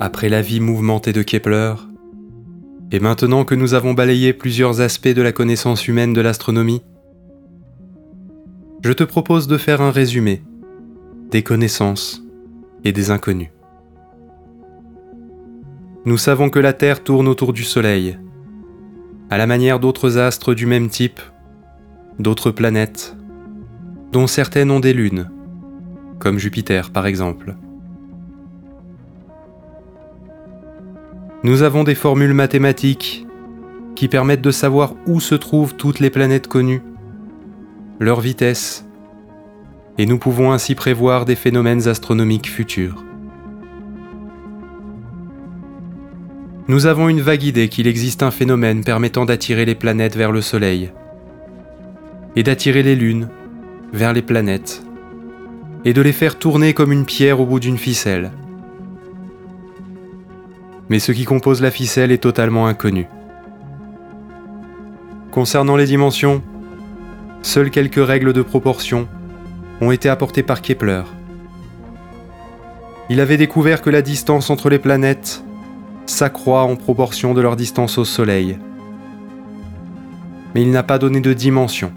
Après la vie mouvementée de Kepler, et maintenant que nous avons balayé plusieurs aspects de la connaissance humaine de l'astronomie, je te propose de faire un résumé des connaissances et des inconnus. Nous savons que la Terre tourne autour du Soleil, à la manière d'autres astres du même type, d'autres planètes, dont certaines ont des lunes, comme Jupiter par exemple. Nous avons des formules mathématiques qui permettent de savoir où se trouvent toutes les planètes connues, leur vitesse, et nous pouvons ainsi prévoir des phénomènes astronomiques futurs. Nous avons une vague idée qu'il existe un phénomène permettant d'attirer les planètes vers le Soleil, et d'attirer les lunes vers les planètes, et de les faire tourner comme une pierre au bout d'une ficelle mais ce qui compose la ficelle est totalement inconnu. Concernant les dimensions, seules quelques règles de proportion ont été apportées par Kepler. Il avait découvert que la distance entre les planètes s'accroît en proportion de leur distance au Soleil. Mais il n'a pas donné de dimension.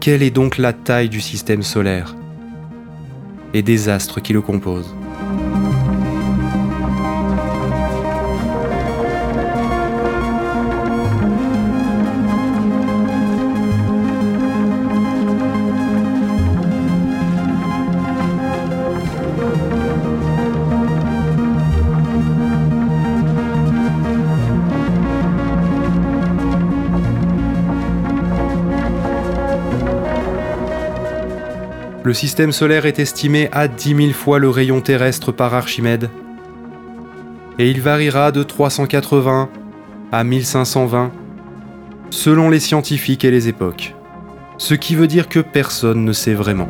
Quelle est donc la taille du système solaire et des astres qui le composent? Le système solaire est estimé à 10 000 fois le rayon terrestre par Archimède, et il variera de 380 à 1520 selon les scientifiques et les époques, ce qui veut dire que personne ne sait vraiment.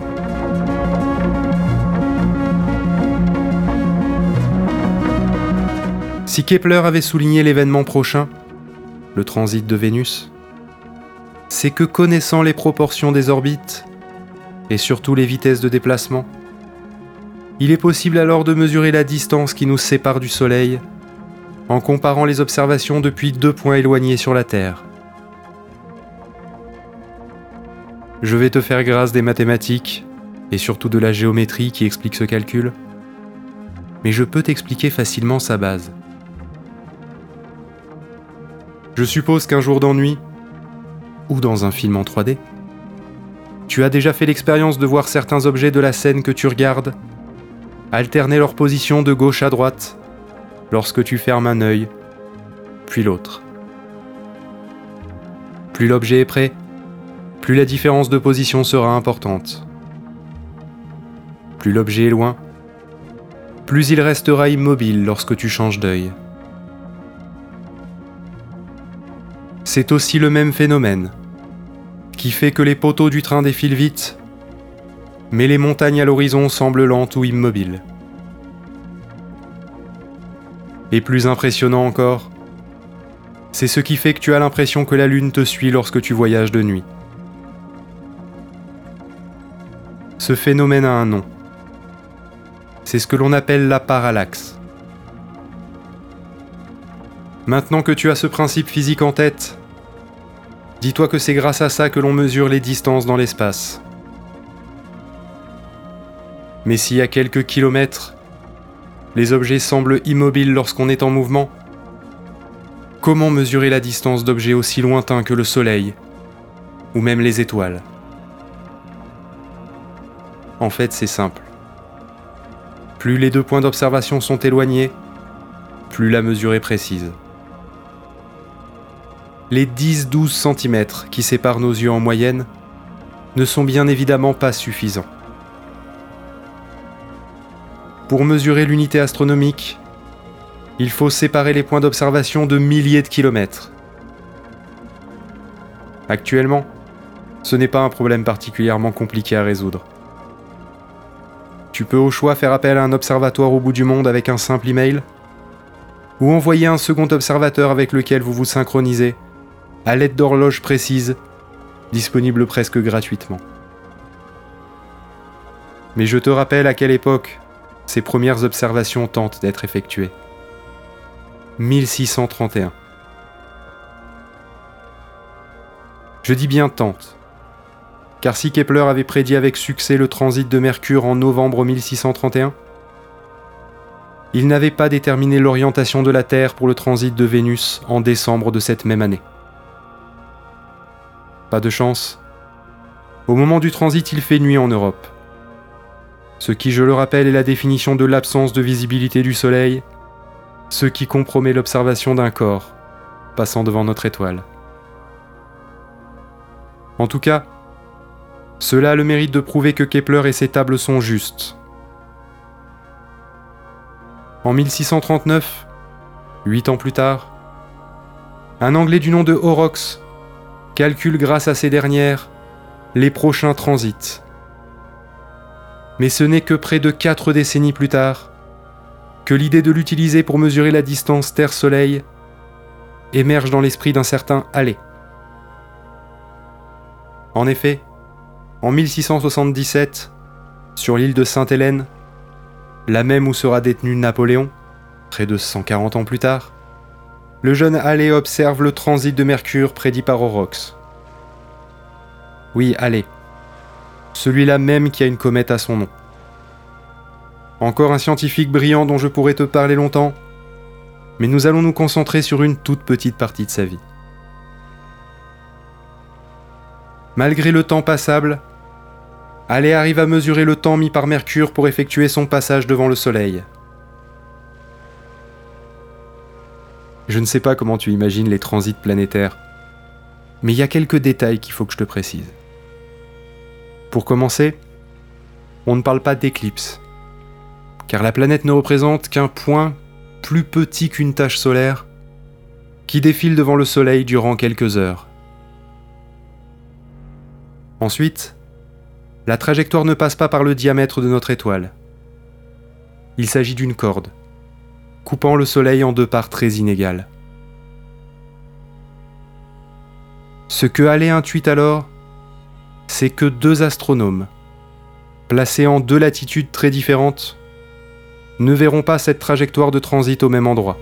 Si Kepler avait souligné l'événement prochain, le transit de Vénus, c'est que connaissant les proportions des orbites, et surtout les vitesses de déplacement. Il est possible alors de mesurer la distance qui nous sépare du Soleil en comparant les observations depuis deux points éloignés sur la Terre. Je vais te faire grâce des mathématiques et surtout de la géométrie qui explique ce calcul, mais je peux t'expliquer facilement sa base. Je suppose qu'un jour d'ennui, ou dans un film en 3D, tu as déjà fait l'expérience de voir certains objets de la scène que tu regardes alterner leur position de gauche à droite lorsque tu fermes un œil, puis l'autre. Plus l'objet est prêt, plus la différence de position sera importante. Plus l'objet est loin, plus il restera immobile lorsque tu changes d'œil. C'est aussi le même phénomène qui fait que les poteaux du train défilent vite, mais les montagnes à l'horizon semblent lentes ou immobiles. Et plus impressionnant encore, c'est ce qui fait que tu as l'impression que la Lune te suit lorsque tu voyages de nuit. Ce phénomène a un nom. C'est ce que l'on appelle la parallaxe. Maintenant que tu as ce principe physique en tête, Dis-toi que c'est grâce à ça que l'on mesure les distances dans l'espace. Mais si à quelques kilomètres, les objets semblent immobiles lorsqu'on est en mouvement, comment mesurer la distance d'objets aussi lointains que le Soleil, ou même les étoiles? En fait, c'est simple. Plus les deux points d'observation sont éloignés, plus la mesure est précise les 10-12 cm qui séparent nos yeux en moyenne ne sont bien évidemment pas suffisants. Pour mesurer l'unité astronomique, il faut séparer les points d'observation de milliers de kilomètres. Actuellement, ce n'est pas un problème particulièrement compliqué à résoudre. Tu peux au choix faire appel à un observatoire au bout du monde avec un simple email, ou envoyer un second observateur avec lequel vous vous synchronisez, à l'aide d'horloges précises, disponibles presque gratuitement. Mais je te rappelle à quelle époque ces premières observations tentent d'être effectuées. 1631. Je dis bien tente, car si Kepler avait prédit avec succès le transit de Mercure en novembre 1631, il n'avait pas déterminé l'orientation de la Terre pour le transit de Vénus en décembre de cette même année. Pas de chance. Au moment du transit, il fait nuit en Europe. Ce qui, je le rappelle, est la définition de l'absence de visibilité du Soleil, ce qui compromet l'observation d'un corps passant devant notre étoile. En tout cas, cela a le mérite de prouver que Kepler et ses tables sont justes. En 1639, huit ans plus tard, un Anglais du nom de Horrocks calcule grâce à ces dernières les prochains transits. Mais ce n'est que près de quatre décennies plus tard que l'idée de l'utiliser pour mesurer la distance Terre-Soleil émerge dans l'esprit d'un certain Halley. En effet, en 1677, sur l'île de Sainte-Hélène, la même où sera détenu Napoléon, près de 140 ans plus tard, le jeune Halley observe le transit de Mercure prédit par Horrocks. Oui, Halley. Celui-là même qui a une comète à son nom. Encore un scientifique brillant dont je pourrais te parler longtemps, mais nous allons nous concentrer sur une toute petite partie de sa vie. Malgré le temps passable, Halley arrive à mesurer le temps mis par Mercure pour effectuer son passage devant le Soleil. Je ne sais pas comment tu imagines les transits planétaires, mais il y a quelques détails qu'il faut que je te précise. Pour commencer, on ne parle pas d'éclipse, car la planète ne représente qu'un point plus petit qu'une tache solaire qui défile devant le Soleil durant quelques heures. Ensuite, la trajectoire ne passe pas par le diamètre de notre étoile. Il s'agit d'une corde, coupant le Soleil en deux parts très inégales. Ce que Halley intuit alors, c'est que deux astronomes, placés en deux latitudes très différentes, ne verront pas cette trajectoire de transit au même endroit.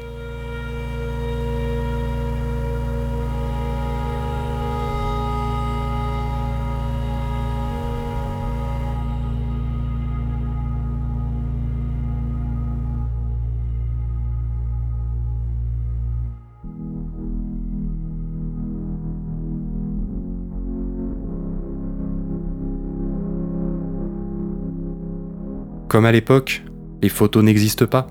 Comme à l'époque, les photos n'existent pas.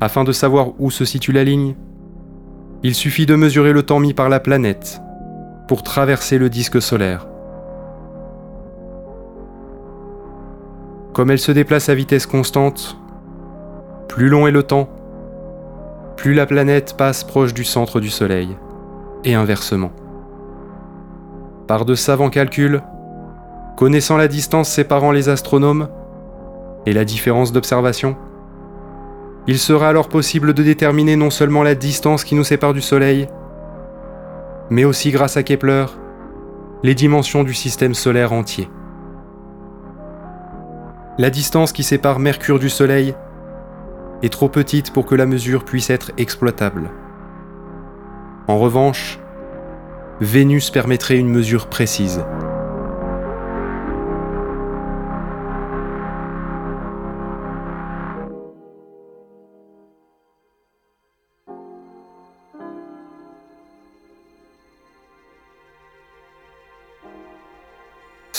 Afin de savoir où se situe la ligne, il suffit de mesurer le temps mis par la planète pour traverser le disque solaire. Comme elle se déplace à vitesse constante, plus long est le temps, plus la planète passe proche du centre du Soleil, et inversement. Par de savants calculs, connaissant la distance séparant les astronomes, et la différence d'observation? Il sera alors possible de déterminer non seulement la distance qui nous sépare du Soleil, mais aussi grâce à Kepler, les dimensions du système solaire entier. La distance qui sépare Mercure du Soleil est trop petite pour que la mesure puisse être exploitable. En revanche, Vénus permettrait une mesure précise.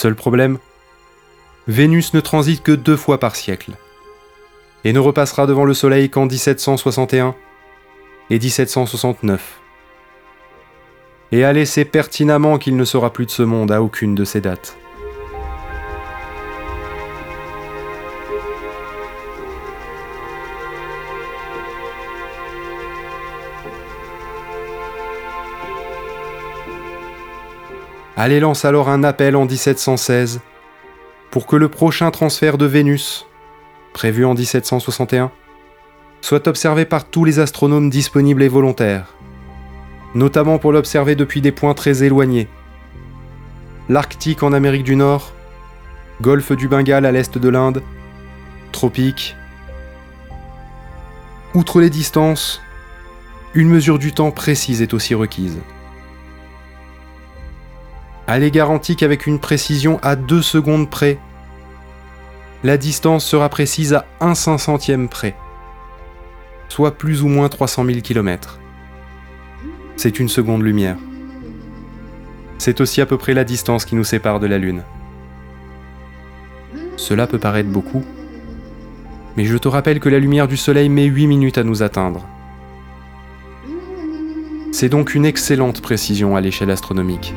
Seul problème, Vénus ne transite que deux fois par siècle, et ne repassera devant le Soleil qu'en 1761 et 1769. Et Halley sait pertinemment qu'il ne sera plus de ce monde à aucune de ces dates. Halley lance alors un appel en 1716 pour que le prochain transfert de Vénus, prévu en 1761, soit observé par tous les astronomes disponibles et volontaires, notamment pour l'observer depuis des points très éloignés. L'Arctique en Amérique du Nord, Golfe du Bengale à l'est de l'Inde, tropique. Outre les distances, une mesure du temps précise est aussi requise. Est garantie qu'avec une précision à 2 secondes près, la distance sera précise à 1 cinquantième près, soit plus ou moins 300 000 km. C'est une seconde lumière. C'est aussi à peu près la distance qui nous sépare de la Lune. Cela peut paraître beaucoup, mais je te rappelle que la lumière du Soleil met 8 minutes à nous atteindre. C'est donc une excellente précision à l'échelle astronomique.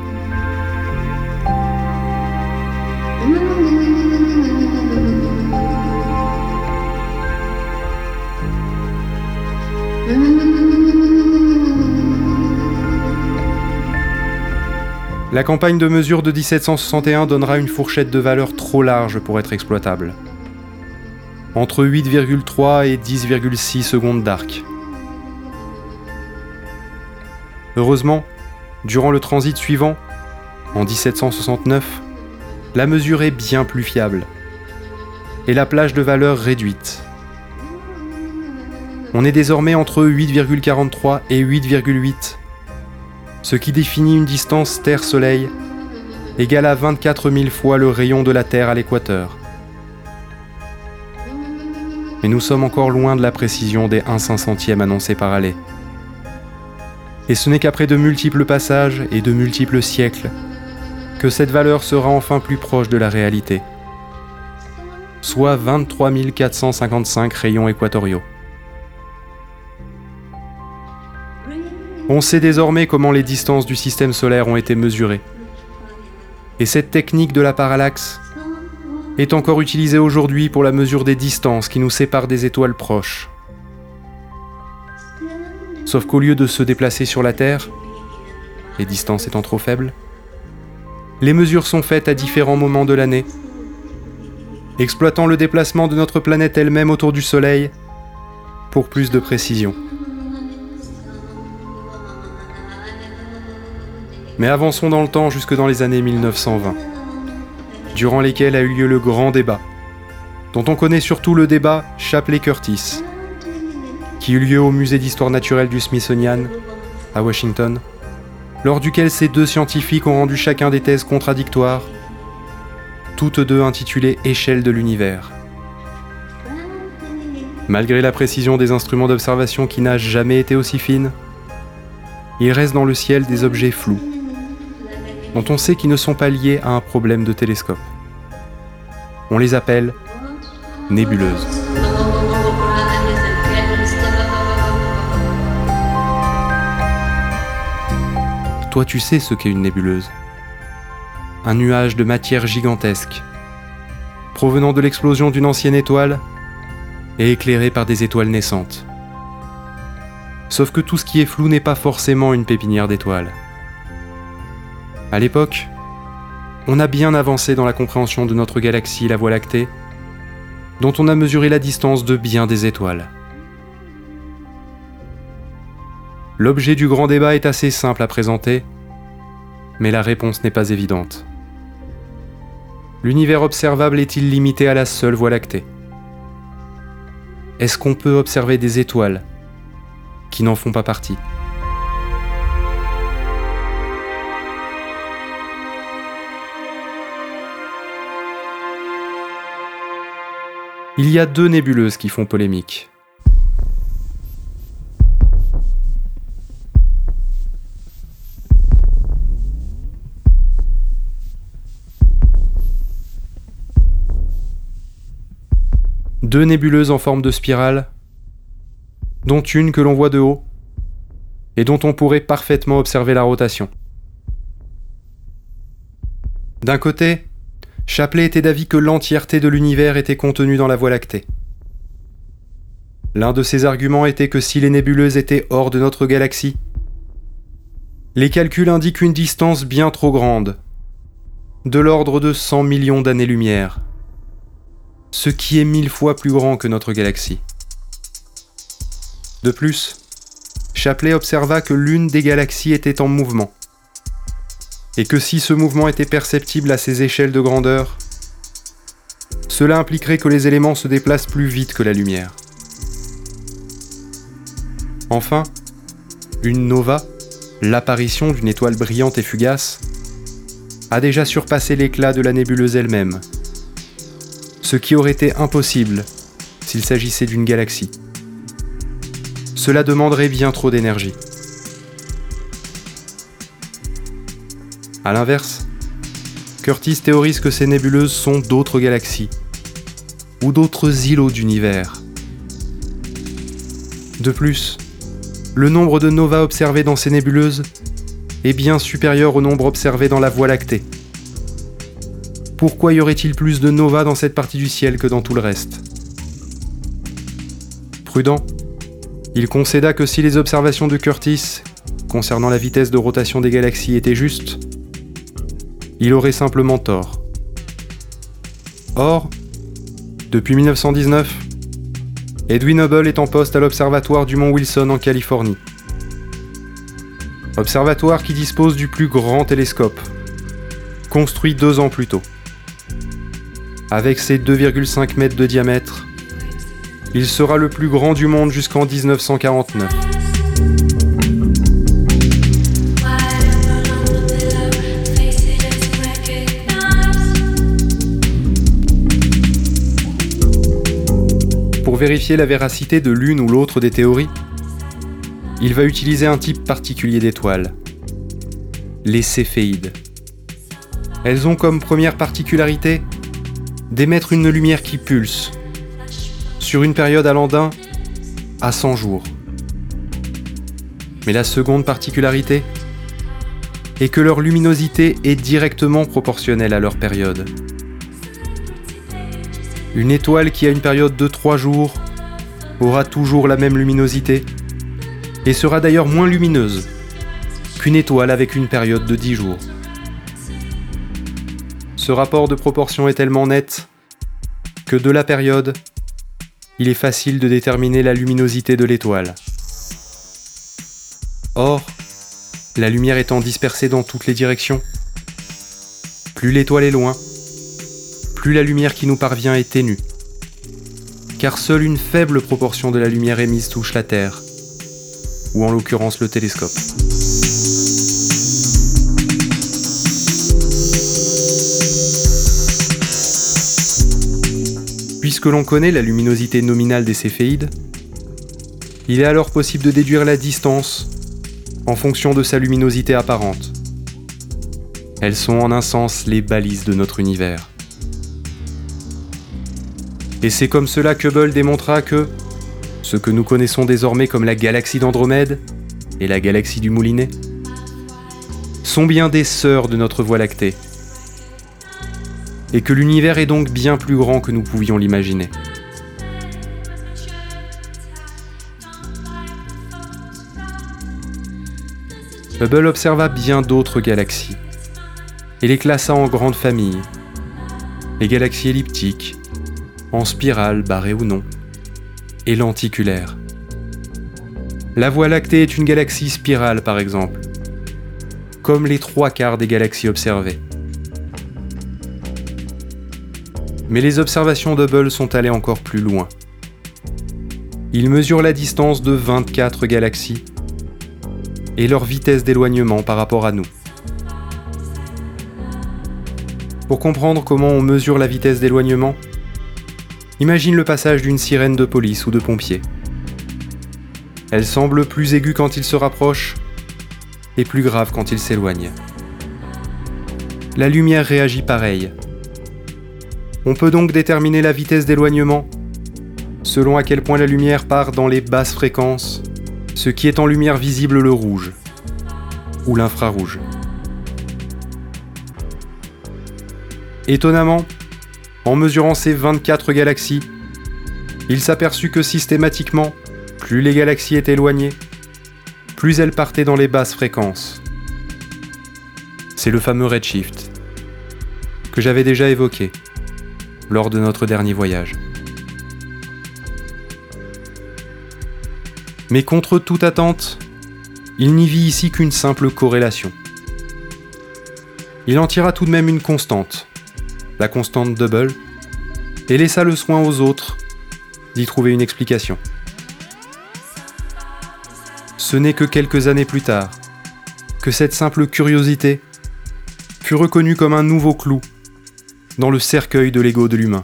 La campagne de mesure de 1761 donnera une fourchette de valeur trop large pour être exploitable. Entre 8,3 et 10,6 secondes d'arc. Heureusement, durant le transit suivant, en 1769, la mesure est bien plus fiable et la plage de valeur réduite. On est désormais entre 8,43 et 8,8 ce qui définit une distance Terre-Soleil égale à 24 000 fois le rayon de la Terre à l'équateur. Mais nous sommes encore loin de la précision des 1 500e annoncés par Halley. Et ce n'est qu'après de multiples passages et de multiples siècles que cette valeur sera enfin plus proche de la réalité, soit 23 455 rayons équatoriaux. On sait désormais comment les distances du système solaire ont été mesurées. Et cette technique de la parallaxe est encore utilisée aujourd'hui pour la mesure des distances qui nous séparent des étoiles proches. Sauf qu'au lieu de se déplacer sur la Terre, les distances étant trop faibles, les mesures sont faites à différents moments de l'année, exploitant le déplacement de notre planète elle-même autour du Soleil pour plus de précision. Mais avançons dans le temps jusque dans les années 1920, durant lesquelles a eu lieu le grand débat, dont on connaît surtout le débat Shapley-Curtis, qui eut lieu au musée d'histoire naturelle du Smithsonian, à Washington, lors duquel ces deux scientifiques ont rendu chacun des thèses contradictoires, toutes deux intitulées Échelle de l'univers. Malgré la précision des instruments d'observation qui n'a jamais été aussi fine, il reste dans le ciel des objets flous, dont on sait qu'ils ne sont pas liés à un problème de télescope. On les appelle nébuleuses. Toi tu sais ce qu'est une nébuleuse. Un nuage de matière gigantesque, provenant de l'explosion d'une ancienne étoile et éclairé par des étoiles naissantes. Sauf que tout ce qui est flou n'est pas forcément une pépinière d'étoiles. À l'époque, on a bien avancé dans la compréhension de notre galaxie, la Voie lactée, dont on a mesuré la distance de bien des étoiles. L'objet du grand débat est assez simple à présenter, mais la réponse n'est pas évidente. L'univers observable est-il limité à la seule Voie lactée? Est-ce qu'on peut observer des étoiles qui n'en font pas partie? Il y a deux nébuleuses qui font polémique. Deux nébuleuses en forme de spirale, dont une que l'on voit de haut, et dont on pourrait parfaitement observer la rotation. D'un côté, Chapelet était d'avis que l'entièreté de l'univers était contenue dans la Voie lactée. L'un de ses arguments était que si les nébuleuses étaient hors de notre galaxie, les calculs indiquent une distance bien trop grande de l'ordre de 100 millions d'années-lumière, ce qui est mille fois plus grand que notre galaxie. De plus, Chapelet observa que l'une des galaxies était en mouvement, et que si ce mouvement était perceptible à ces échelles de grandeur, cela impliquerait que les éléments se déplacent plus vite que la lumière. Enfin, une nova, l'apparition d'une étoile brillante et fugace, a déjà surpassé l'éclat de la nébuleuse elle-même, ce qui aurait été impossible s'il s'agissait d'une galaxie. Cela demanderait bien trop d'énergie. A l'inverse, Curtis théorise que ces nébuleuses sont d'autres galaxies, ou d'autres îlots d'univers. De plus, le nombre de novas observés dans ces nébuleuses est bien supérieur au nombre observé dans la Voie lactée. Pourquoi y aurait-il plus de novas dans cette partie du ciel que dans tout le reste? Prudent, il concéda que si les observations de Curtis concernant la vitesse de rotation des galaxies étaient justes, il aurait simplement tort. Or, depuis 1919, Edwin Hubble est en poste à l'observatoire du mont Wilson en Californie. Observatoire qui dispose du plus grand télescope, construit deux ans plus tôt. Avec ses 2,5 mètres de diamètre, il sera le plus grand du monde jusqu'en 1949. Pour vérifier la véracité de l'une ou l'autre des théories, il va utiliser un type particulier d'étoiles, les céphéides. Elles ont comme première particularité d'émettre une lumière qui pulse, sur une période allant d'un à 100 jours. Mais la seconde particularité est que leur luminosité est directement proportionnelle à leur période. Une étoile qui a une période de 3 jours aura toujours la même luminosité et sera d'ailleurs moins lumineuse qu'une étoile avec une période de 10 jours. Ce rapport de proportion est tellement net que de la période, il est facile de déterminer la luminosité de l'étoile. Or, la lumière étant dispersée dans toutes les directions, plus l'étoile est loin, plus la lumière qui nous parvient est ténue. Car seule une faible proportion de la lumière émise touche la Terre, ou en l'occurrence le télescope. Puisque l'on connaît la luminosité nominale des céphéides, il est alors possible de déduire la distance en fonction de sa luminosité apparente. Elles sont en un sens les balises de notre univers. Et c'est comme cela que Hubble démontra que ce que nous connaissons désormais comme la galaxie d'Andromède et la galaxie du Moulinet sont bien des sœurs de notre Voie lactée, et que l'univers est donc bien plus grand que nous pouvions l'imaginer. Hubble observa bien d'autres galaxies et les classa en grandes familles. Les galaxies elliptiques, en spirale, barrée ou non, et lenticulaires. La Voie lactée est une galaxie spirale par exemple, comme les trois quarts des galaxies observées. Mais les observations d'Hubble sont allées encore plus loin. Il mesure la distance de 24 galaxies et leur vitesse d'éloignement par rapport à nous. Pour comprendre comment on mesure la vitesse d'éloignement, imagine le passage d'une sirène de police ou de pompier. Elle semble plus aiguë quand il se rapproche et plus grave quand il s'éloigne. La lumière réagit pareil, on peut donc déterminer la vitesse d'éloignement selon à quel point la lumière part dans les basses fréquences, ce qui est en lumière visible le rouge ou l'infrarouge. Étonnamment, en mesurant ces 24 galaxies, il s'aperçut que systématiquement, plus les galaxies étaient éloignées, plus elles partaient dans les basses fréquences. C'est le fameux redshift que j'avais déjà évoqué lors de notre dernier voyage. Mais contre toute attente, il n'y vit ici qu'une simple corrélation. Il en tira tout de même une constante, la constante double, et laissa le soin aux autres d'y trouver une explication. Ce n'est que quelques années plus tard que cette simple curiosité fut reconnue comme un nouveau clou dans le cercueil de l'ego de l'humain.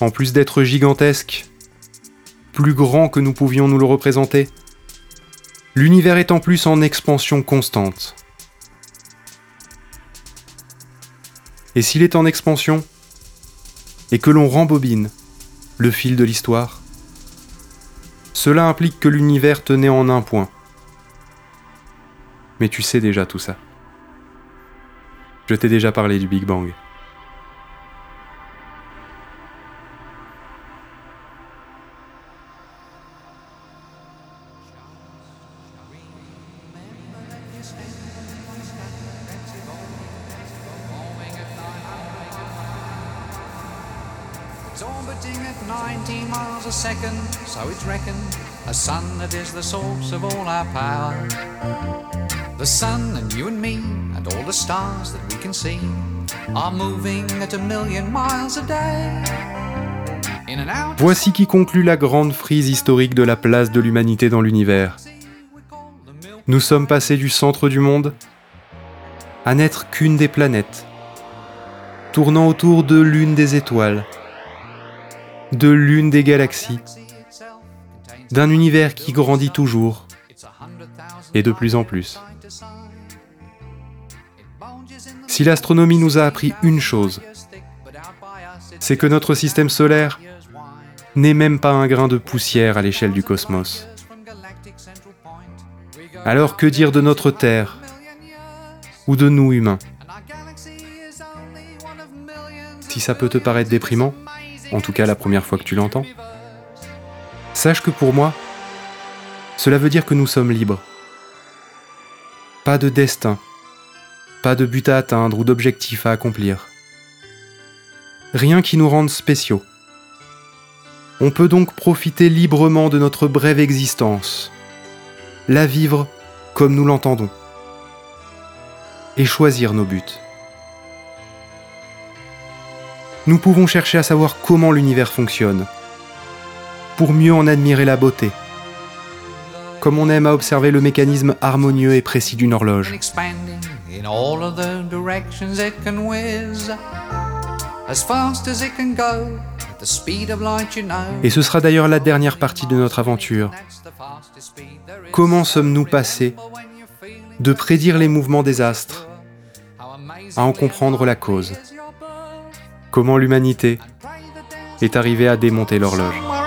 En plus d'être gigantesque, plus grand que nous pouvions nous le représenter, l'univers est en plus en expansion constante. Et s'il est en expansion, et que l'on rembobine le fil de l'histoire, cela implique que l'univers tenait en un point. Mais tu sais déjà tout ça. Je t'ai déjà parlé du Big Bang. Voici qui conclut la grande frise historique de la place de l'humanité dans l'univers. Nous sommes passés du centre du monde à n'être qu'une des planètes, tournant autour de l'une des étoiles, de l'une des galaxies, d'un univers qui grandit toujours et de plus en plus. Si l'astronomie nous a appris une chose, c'est que notre système solaire n'est même pas un grain de poussière à l'échelle du cosmos. Alors que dire de notre Terre ou de nous humains? Si ça peut te paraître déprimant, en tout cas la première fois que tu l'entends, sache que pour moi, cela veut dire que nous sommes libres. Pas de destin, pas de but à atteindre ou d'objectif à accomplir. Rien qui nous rende spéciaux. On peut donc profiter librement de notre brève existence, la vivre comme nous l'entendons, et choisir nos buts. Nous pouvons chercher à savoir comment l'univers fonctionne, pour mieux en admirer la beauté, comme on aime à observer le mécanisme harmonieux et précis d'une horloge. Et ce sera d'ailleurs la dernière partie de notre aventure. Comment sommes-nous passés de prédire les mouvements des astres à en comprendre la cause? Comment l'humanité est arrivée à démonter l'horloge?